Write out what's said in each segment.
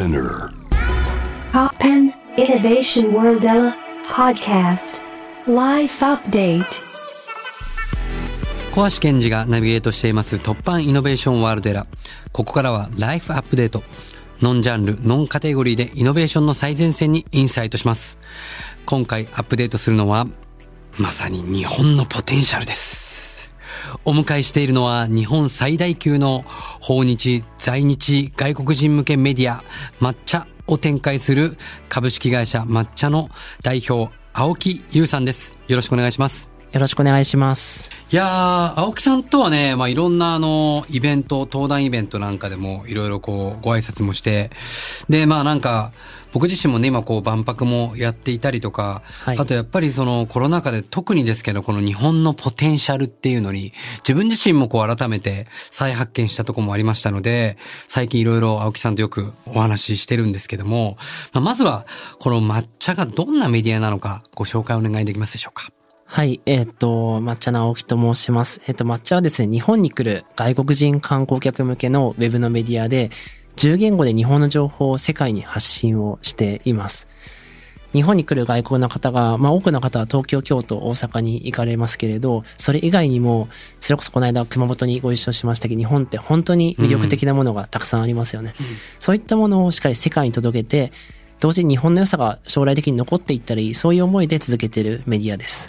Spinner. Poppen Innovation World podcast. Life update. 小橋健二がナビゲートしています突破イノベーションワールドエラ。ここからはライフアップデート。ノンジャンル、ノンカテゴリーでイノベーションの最前線にインサイトします。今回アップデートするのは、まさに日本のポテンシャルです。お迎えしているのは日本最大級の訪日、在日、外国人向けメディア、抹茶を展開する株式会社抹茶の代表、青木優さんです。よろしくお願いします。よろしくお願いします。いやー、青木さんとはね、まあ、いろんなあの、イベント、登壇イベントなんかでも、いろいろこう、ご挨拶もして、で、まあなんか、僕自身もね、今こう、万博もやっていたりとか、はいあとやっぱりその、コロナ禍で特にですけど、この日本のポテンシャルっていうのに、自分自身もこう、改めて再発見したところもありましたので、最近いろいろ青木さんとよくお話ししてるんですけども、まあ、まずは、この抹茶がどんなメディアなのか、ご紹介お願いできますでしょうか？はい、えっ、と、抹茶の青木と申します。えっ、と、抹茶はですね、日本に来る外国人観光客向けのウェブのメディアで、10言語で日本の情報を世界に発信をしています。日本に来る外国の方が、まあ多くの方は東京、京都、大阪に行かれますけれど、それ以外にも、それこそこの間熊本にご一緒しましたけど、日本って本当に魅力的なものがたくさんありますよね。そういったものをしっかり世界に届けて、同時に日本の良さが将来的に残っていったり、そういう思いで続けているメディアです。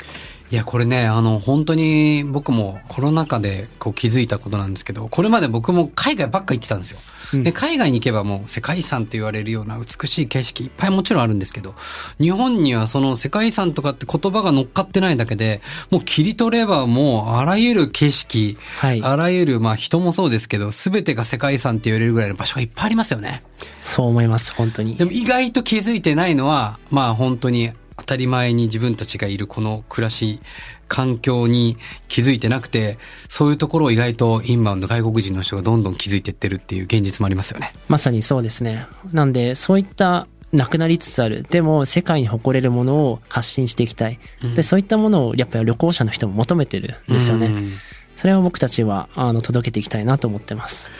いや、これね、あの、本当に僕もコロナ禍でこう気づいたことなんですけど、これまで僕も海外ばっか行ってたんですよ。で、海外に行けばもう世界遺産と言われるような美しい景色いっぱいもちろんあるんですけど、日本にはその世界遺産とかって言葉が乗っかってないだけで、もう切り取ればもうあらゆる景色、はいあらゆるまあ人もそうですけど、すべてが世界遺産って言われるぐらいの場所がいっぱいありますよね。そう思います、本当にで。も意外と気づいてないのは、まあ本当に当たり前に自分たちがいるこの暮らし、環境に気づいてなくて、そういうところを意外とインバウンド外国人の人がどんどん気づいてってるっていう現実もありますよね。まさにそうですね。なんで、そういったなくなりつつある。でも、世界に誇れるものを発信していきたい。で、そういったものをやっぱり旅行者の人も求めてるんですよね。うんそれを僕たちは、あの、届けていきたいなと思ってます。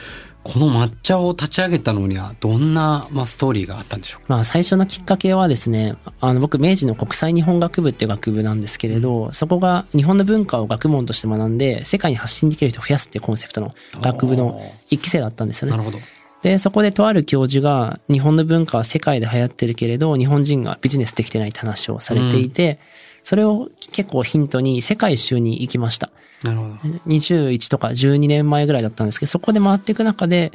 この抹茶を立ち上げたのにはどんな、まあ、ストーリーがあったんでしょう？かまあ最初のきっかけはですね、あの僕明治の国際日本学部っていう学部なんですけれど、そこが日本の文化を学問として学んで、世界に発信できる人を増やすっていうコンセプトの学部の一期生だったんですよねなる。ほど。で、そこでとある教授が日本の文化は世界で流行ってるけれど、日本人がビジネスできてないって話をされていて、それを結構ヒントに世界一周に行きました。なるほど。21とか12年前ぐらいだったんですけど、そこで回っていく中で、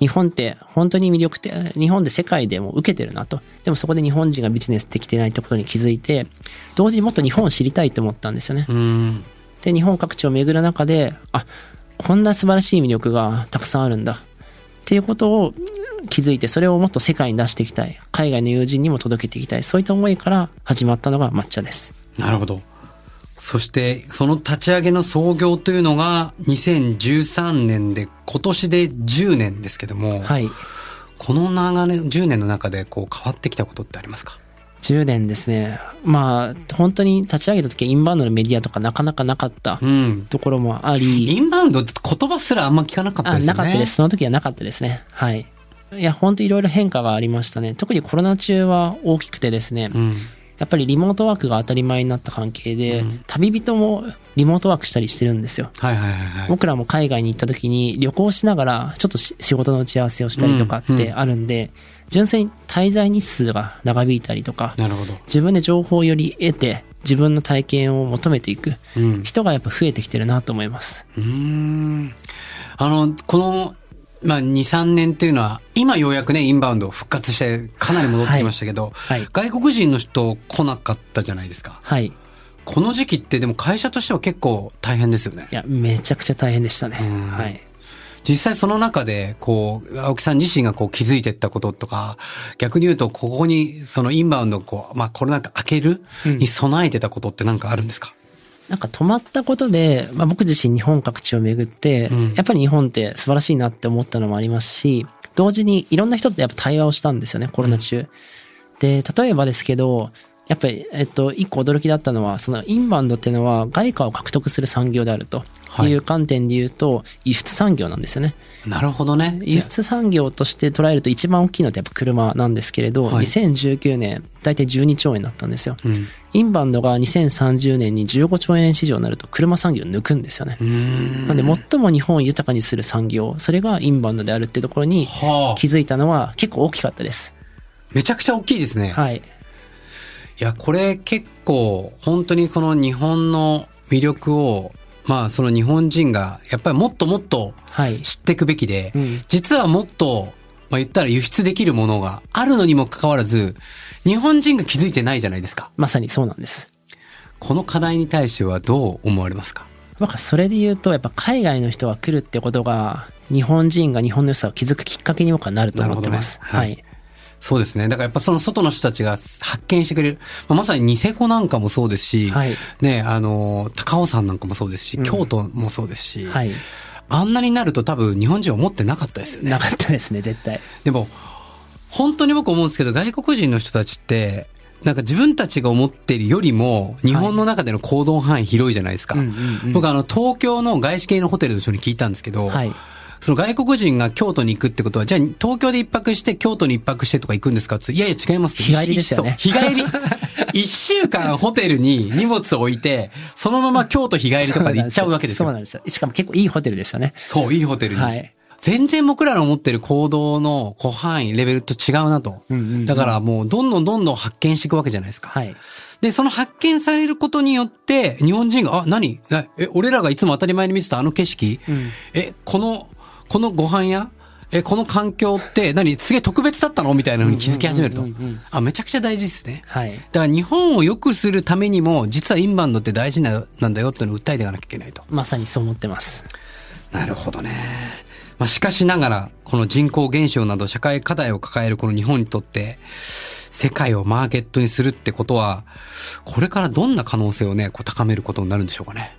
日本って本当に魅力的、日本で世界でも受けてるなと。でもそこで日本人がビジネスできてないってことに気づいて、同時にもっと日本を知りたいと思ったんですよね。うん。で、日本各地を巡る中で、あ、こんな素晴らしい魅力がたくさんあるんだ。っていうことを気づいて、それをもっと世界に出していきたい。海外の友人にも届けていきたい。そういった思いから始まったのが抹茶です。なるほど。そして、その立ち上げの創業というのが2013年で、今年で10年ですけども、はい。この長年、10年の中でこう変わってきたことってありますか？10年ですね。まあ、本当に立ち上げた時はインバウンドのメディアとかなかなかなかったうん。ところもあり、インバウンドって言葉すらあんま聞かなかったあ、ですよね。なかったです。その時はなかったですね。はい。いや、本当いろいろ変化がありましたね。特にコロナ中は大きくてですね、うん。やっぱりリモートワークが当たり前になった関係で、旅人もリモートワークしたりしてるんですよ。はいはいはいはい。僕らも海外に行った時に旅行しながらちょっとし仕事の打ち合わせをしたりとかってあるんで、純粋に滞在日数が長引いたりとか、なるほど。自分で情報をより得て自分の体験を求めていくうん。人がやっぱ増えてきてるなと思います。うーん。あの、この、まあ、2、3年っていうのは、今ようやくね、インバウンド復活して、かなり戻ってきましたけど、はいはい外国人の人来なかったじゃないですか。はい。いこの時期ってでも会社としては結構大変ですよね。や、めちゃくちゃ大変でしたね。んはい。実際その中で、こう、青木さん自身がこう気づいていったこととか、逆に言うと、ここに、そのインバウンドをこう、まあコロナ禍明けるに備えてたことって何かあるんですか、なんか止まったことで、まあ、僕自身日本各地を巡って、うんやっぱり日本って素晴らしいなって思ったのもありますし、同時にいろんな人とやっぱ対話をしたんですよね、コロナ中。で、例えばですけど、やっぱり、えっと、一個驚きだったのは、そのインバウンドっていうのは外貨を獲得する産業であるという観点で言うと、輸出産業なんですよね。なるほどね。輸出産業として捉えると一番大きいのってやっぱ車なんですけれど、はい2019年大体12兆円だったんですよ。うん。インバウンドが2030年に15兆円市場になると車産業を抜くんですよね。なんで最も日本を豊かにする産業、それがインバウンドであるってところにはあ。気づいたのは結構大きかったです。めちゃくちゃ大きいですね。はい。いや、これ結構、本当にこの日本の魅力を、まあその日本人が、やっぱりもっともっとはい。知っていくべきで、うん実はもっと、まあ言ったら輸出できるものがあるのにもかかわらず、日本人が気づいてないじゃないですか。まさにそうなんです。この課題に対してはどう思われますか？なんかそれで言うと、やっぱ海外の人が来るってことが、日本人が日本の良さを気づくきっかけに僕はなると思ってます。なるほどねはい。そうですね。だからやっぱその外の人たちが発見してくれる。まあまさにニセコなんかもそうですし、はいね、あの、高尾山なんかもそうですし、京都もそうですし、はい。あんなになると多分日本人は思ってなかったですよねな。かったですね、絶対。でも、本当に僕思うんですけど、外国人の人たちって、なんか自分たちが思っているよりも、日本の中での行動範囲広いじゃないですか。うんうんうん僕あの、東京の外資系のホテルの人に聞いたんですけど、はい。その外国人が京都に行くってことは、じゃあ東京で一泊して京都に一泊してとか行くんですかっていやいや違います日帰りですよね日帰り。一週間ホテルに荷物を置いて、そのまま京都日帰りとかで行っちゃうわけですよ。そうなんですよ。しかも結構いいホテルですよね。そう、いいホテルに。はい全然僕らの思ってる行動の広範囲、レベルと違うなと。うんうんうんだからもうどんどんどんどん発見していくわけじゃないですか。はい。で、その発見されることによって、日本人が、あ、何？なえ、俺らがいつも当たり前に見てたあの景色、んえ、この、このご飯屋？え、この環境って何すげえ特別だったの？みたいな風に気づき始めると。あ、めちゃくちゃ大事ですね。はい。だから日本を良くするためにも、実はインバウンドって大事な、なんだよっていうのを訴えていかなきゃいけないと。まさにそう思ってます。なるほどね。まあ、しかしながら、この人口減少など社会課題を抱えるこの日本にとって、世界をマーケットにするってことは、これからどんな可能性をね、こう高めることになるんでしょうかね。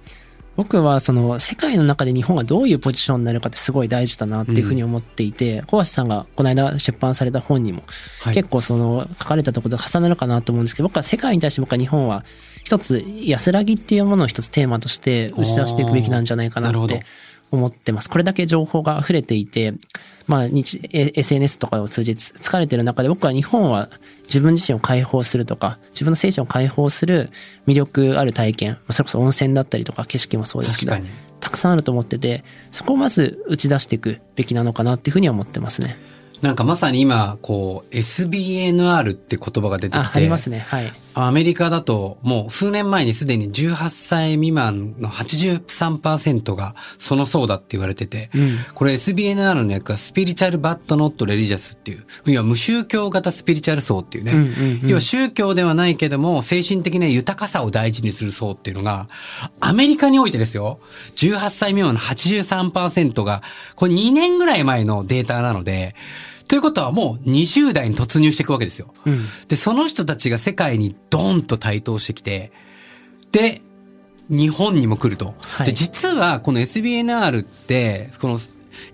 僕はその世界の中で日本がどういうポジションになるかってすごい大事だなっていうふうに思っていて、小橋さんがこの間出版された本にもはい。結構その書かれたところと重なるかなと思うんですけど、僕は世界に対して僕は日本は一つ安らぎっていうものを一つテーマとして打ち出していくべきなんじゃないかななるほど。って思ってます。これだけ情報が溢れていて、まあ日、え SNS とかを通じて疲れてる中で僕は日本は自分自身を解放するとか、自分の精神を解放する魅力ある体験、それこそ温泉だったりとか景色もそうですけどたくさんあると思ってて、そこをまず打ち出していくべきなのかなっていうふうには思ってますね。なんかまさに今、こう、SBNR って言葉が出てあき、て、ありますね。はい。アメリカだともう数年前にすでに18歳未満の83%がその層だって言われてて、うん。これ SBNR の役はスピリチュアルバットノットレリジャスっていう、要は無宗教型スピリチュアル層っていうね、うんうんうん。要は宗教ではないけども精神的な豊かさを大事にする層っていうのが、アメリカにおいてですよ、18歳未満の83%が、これ2年ぐらい前のデータなので、ということはもう20代に突入していくわけですよ。うんで、その人たちが世界にドーンと台頭してきて、で、日本にも来ると。はいで、実はこの SBNR って、この、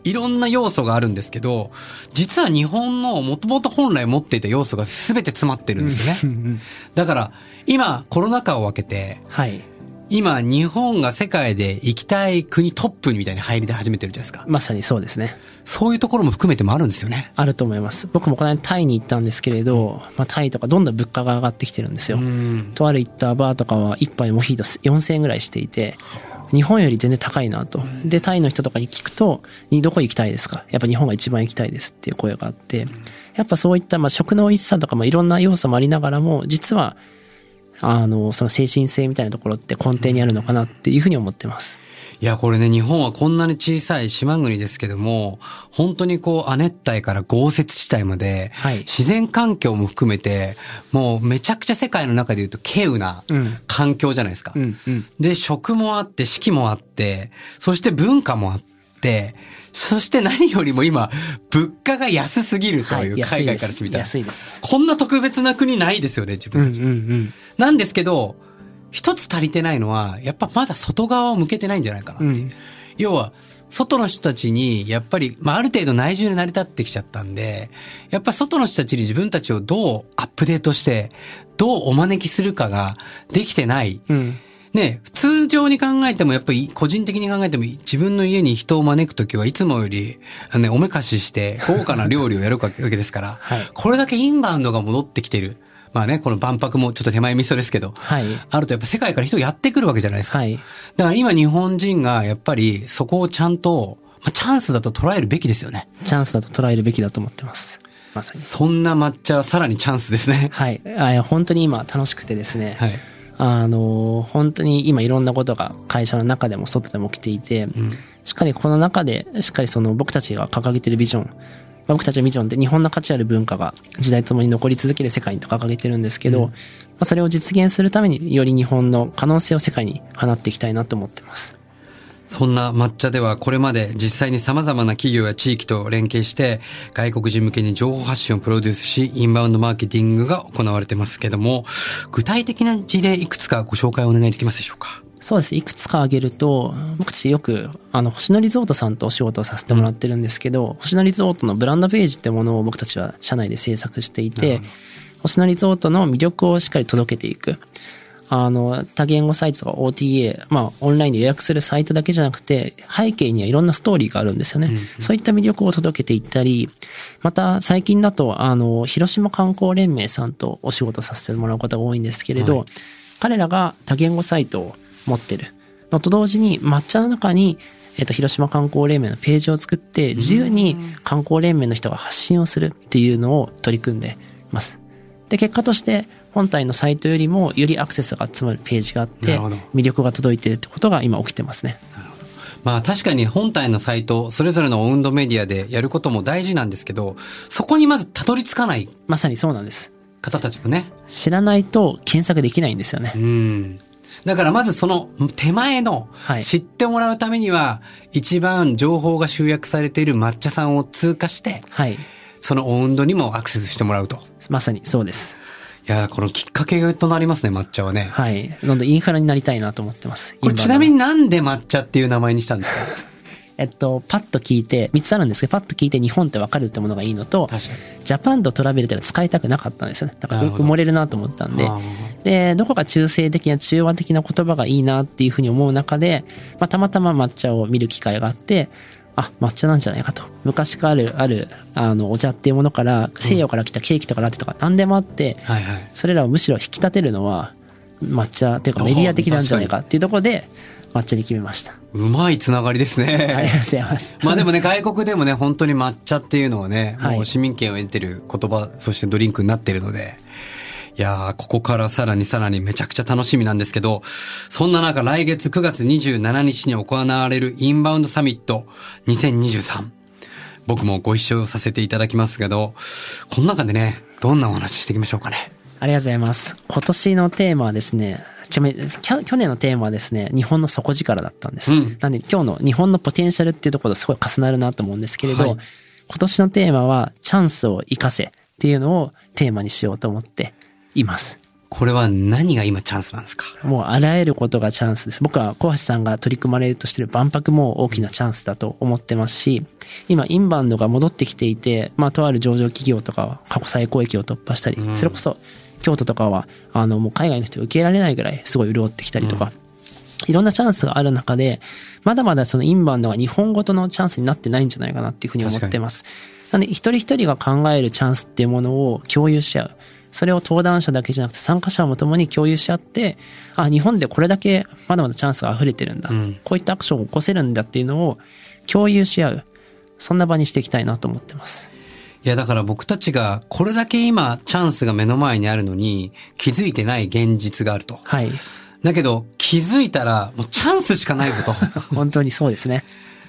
いろんな要素があるんですけど、実は日本のもともと本来持っていた要素が全て詰まってるんですよね。だから、今、コロナ禍を分けて、はい。今、日本が世界で行きたい国トップみたいに入り始めてるじゃないですか。まさにそうですね。そういうところも含めてもあるんですよね。あると思います。僕もこの間タイに行ったんですけれど、まあタイとかどんどん物価が上がってきてるんですよ。うん。とある行ったバーとかは一杯モヒート4000円ぐらいしていて、日本より全然高いなと。で、タイの人とかに聞くと、にどこ行きたいですかやっぱ日本が一番行きたいですっていう声があって、やっぱそういった、まあ食の美味しさとか、まあいろんな要素もありながらも、実は、あの、その精神性みたいなところって根底にあるのかなっていうふうに思ってます。いや、これね、日本はこんなに小さい島国ですけども、本当にこう、亜熱帯から豪雪地帯まで、はい自然環境も含めて、もうめちゃくちゃ世界の中で言うと、稀有なうん環境じゃないですか。うんうんで、食もあって、四季もあって、そして文化もあって、そして何よりも今、物価が安すぎるという、海外からしてみたら。安いです。こんな特別な国ないですよね、自分たち。うんうんなんですけど、一つ足りてないのは、やっぱまだ外側を向けてないんじゃないかなっていう。うん要は、外の人たちに、やっぱり、まあ、ある程度内需で成り立ってきちゃったんで、やっぱ外の人たちに自分たちをどうアップデートして、どうお招きするかができてない。うん。ね、通常に考えても、やっぱり個人的に考えても、自分の家に人を招くときはいつもより、あのね、おめかしして豪華な料理をやるわけですから、はいこれだけインバウンドが戻ってきてる。まあね、この万博もちょっと手前味噌ですけど、はい。あるとやっぱ世界から人がやってくるわけじゃないですか。はい。だから今日本人がやっぱりそこをちゃんと、まあ、チャンスだと捉えるべきですよね。チャンスだと捉えるべきだと思ってます。まさに。そんな抹茶はさらにチャンスですね。はい。あ本当に今楽しくてですね。はい。あの、本当に今いろんなことが会社の中でも外でも起きていて、しっかりこの中で、しっかりその僕たちが掲げてるビジョン、まあ僕たちのビジョンって日本の価値ある文化が時代とともに残り続ける世界にと掲げてるんですけど、まあそれを実現するためにより日本の可能性を世界に放っていきたいなと思ってます。そんな抹茶ではこれまで実際に様々な企業や地域と連携して外国人向けに情報発信をプロデュースしインバウンドマーケティングが行われてますけども具体的な事例いくつかご紹介お願いできますでしょうか？そうです。いくつか挙げると、僕たちよく、あの、星野リゾートさんとお仕事をさせてもらってるんですけど、星野リゾートのブランドページってものを僕たちは社内で制作していて、星野リゾートの魅力をしっかり届けていく。あの、多言語サイトとか OTA、まあ、オンラインで予約するサイトだけじゃなくて、背景にはいろんなストーリーがあるんですよね。そういった魅力を届けていったり、また、最近だと、あの、広島観光連盟さんとお仕事させてもらうことが多いんですけれど、彼らが多言語サイトを持ってるのと同時に抹茶の中に、えっと、広島観光連盟のページを作って自由に観光連盟の人が発信をするっていうのを取り組んでます。で、結果として本体のサイトよりもよりアクセスが集まるページがあって魅力が届いてるってことが今起きてますね。まあ確かに本体のサイトそれぞれのオウンドメディアでやることも大事なんですけどそこにまずたどり着かないまさにそうなんです。方たちもね知らないと検索できないんですよね。うん。だからまずその手前のはい知ってもらうためには一番情報が集約されている抹茶さんを通過してはい。そのオウンドにもアクセスしてもらうと。まさにそうです。いやーこのきっかけとなりますね抹茶はね。はい。どんどんインフラになりたいなと思ってます。これちなみになんで抹茶っていう名前にしたんですか？えっと、パッと聞いて、3つあるんですけど、パッと聞いて日本ってわかるってものがいいのと。ジャパンとトラベルってのは使いたくなかったんですよね。だから埋もれるなと思ったんであ。で、どこか中性的な中和的な言葉がいいなっていうふうに思う中で、まあ、たまたま抹茶を見る機会があって、あ、抹茶なんじゃないかと。昔からある、ある、あの、お茶っていうものから、西洋から来たケーキとかラテとか何でもあって、はいはい。それらをむしろ引き立てるのは、抹茶っていうかメディア的なんじゃないかっていうところで、抹茶に決めました。うまいつながりですありがとうね。ございます。まあでもね、外国でもね、本当に抹茶っていうのはね、はいもう市民権を得てる言葉、そしてドリンクになってるので、いやー、ここからさらにさらにめちゃくちゃ楽しみなんですけど、そんな中来月9月27日に行われるインバウンドサミット2023。僕もご一緒させていただきますけど、この中でね、どんなお話ししていきましょうかね。ありがとうございます。今年のテーマはですね、ちなみに去年のテーマはですね、日本の底力だったんです。うんなんで今日の日本のポテンシャルっていうところとすごい重なるなと思うんですけれど、はい今年のテーマはチャンスを生かせっていうのをテーマにしようと思っています。これは何が今チャンスなんですか？もうあらゆることがチャンスです。僕は小橋さんが取り組まれるとしている万博も大きなチャンスだと思ってますし、今インバウンドが戻ってきていて、まあとある上場企業とかは過去最高益を突破したり、それこそ京都とかはあのもう海外の人を受け入れられないぐらいすごい潤ってきたりとか、いろんなチャンスがある中で、まだまだそのインバウンドが日本ごとのチャンスになってないんじゃないかなっていうふうに思ってます。なんで一人一人が考えるチャンスっていうものを共有し合う。それを登壇者だけじゃなくて参加者も共に共有し合って、あ、日本でこれだけまだまだチャンスが溢れてるんだ。こういったアクションを起こせるんだっていうのを共有し合う。そんな場にしていきたいなと思ってます。いやだから僕たちがこれだけ今チャンスが目の前にあるのに気づいてない現実があると。はい。だけど気づいたらもうチャンスしかないぞと。本当にそうですね。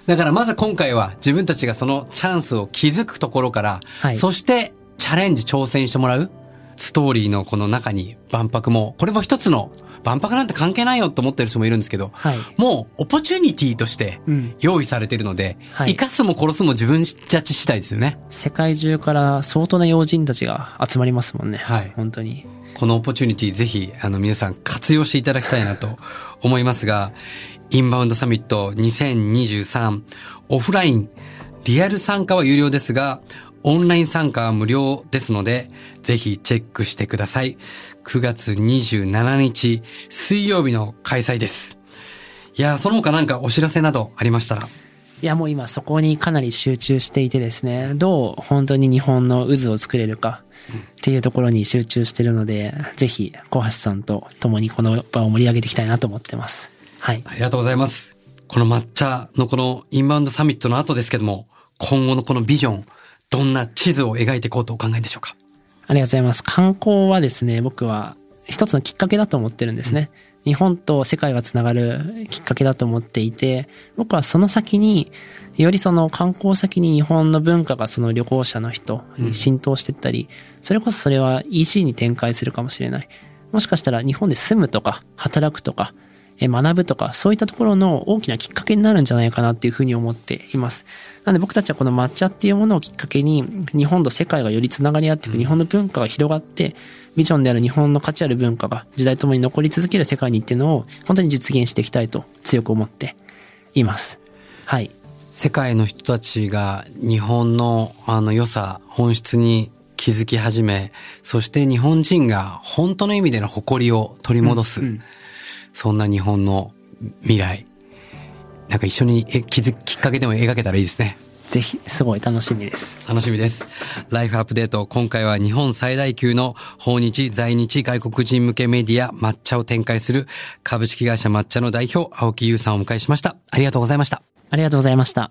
だからまず今回は自分たちがそのチャンスを気づくところから、はいそしてチャレンジ挑戦してもらうストーリーのこの中に万博も、これも一つの万博なんて関係ないよと思ってる人もいるんですけど、はいもう opportunity としてうん用意されているので、はい生かすも殺すも自分たち次第ですよね。世界中から相当な要人たちが集まりますもんね。はい本当に。この opportunity ぜひ、あの皆さん活用していただきたいなと思いますが、インバウンドサミット2023オフライン、リアル参加は有料ですが、オンライン参加は無料ですので、ぜひチェックしてください。9月27日、水曜日の開催です。いやー、その他なんかお知らせなどありましたら？いや、もう今そこにかなり集中していてですね、どう本当に日本の渦を作れるかっていうところに集中してるので、ぜひ小橋さんと共にこの場を盛り上げていきたいなと思ってます。はい。ありがとうございます。この抹茶のこのインバウンドサミットの後ですけども、今後のこのビジョン、どんな地図を描いていこうとお考えでしょうか？ありがとうございます。観光はですね、僕は一つのきっかけだと思ってるんですね。日本と世界がつながるきっかけだと思っていて、僕はその先に、よりその観光先に日本の文化がその旅行者の人に浸透していったり、それこそそれは EC に展開するかもしれない。もしかしたら日本で住むとか、働くとか、え学ぶとか、そういったところの大きなきっかけになるんじゃないかなっていうふうに思っています。なので僕たちはこの抹茶っていうものをきっかけに、日本と世界がよりつながり合っていく、日本の文化が広がって、ビジョンである日本の価値ある文化が時代ともに残り続ける世界にっていうのを本当に実現していきたいと強く思っています。はい。世界の人たちが日本のあの良さ、本質に気づき始め、そして日本人が本当の意味での誇りを取り戻す。そんな日本の未来。なんか一緒にえ気づきっかけでも描けたらいいですね。ぜひ、すごい楽しみです。楽しみです。ライフアップデート。今回は日本最大級の訪日在日外国人向けメディア抹茶を展開する株式会社抹茶の代表青木優さんをお迎えしました。ありがとうございました。ありがとうございました。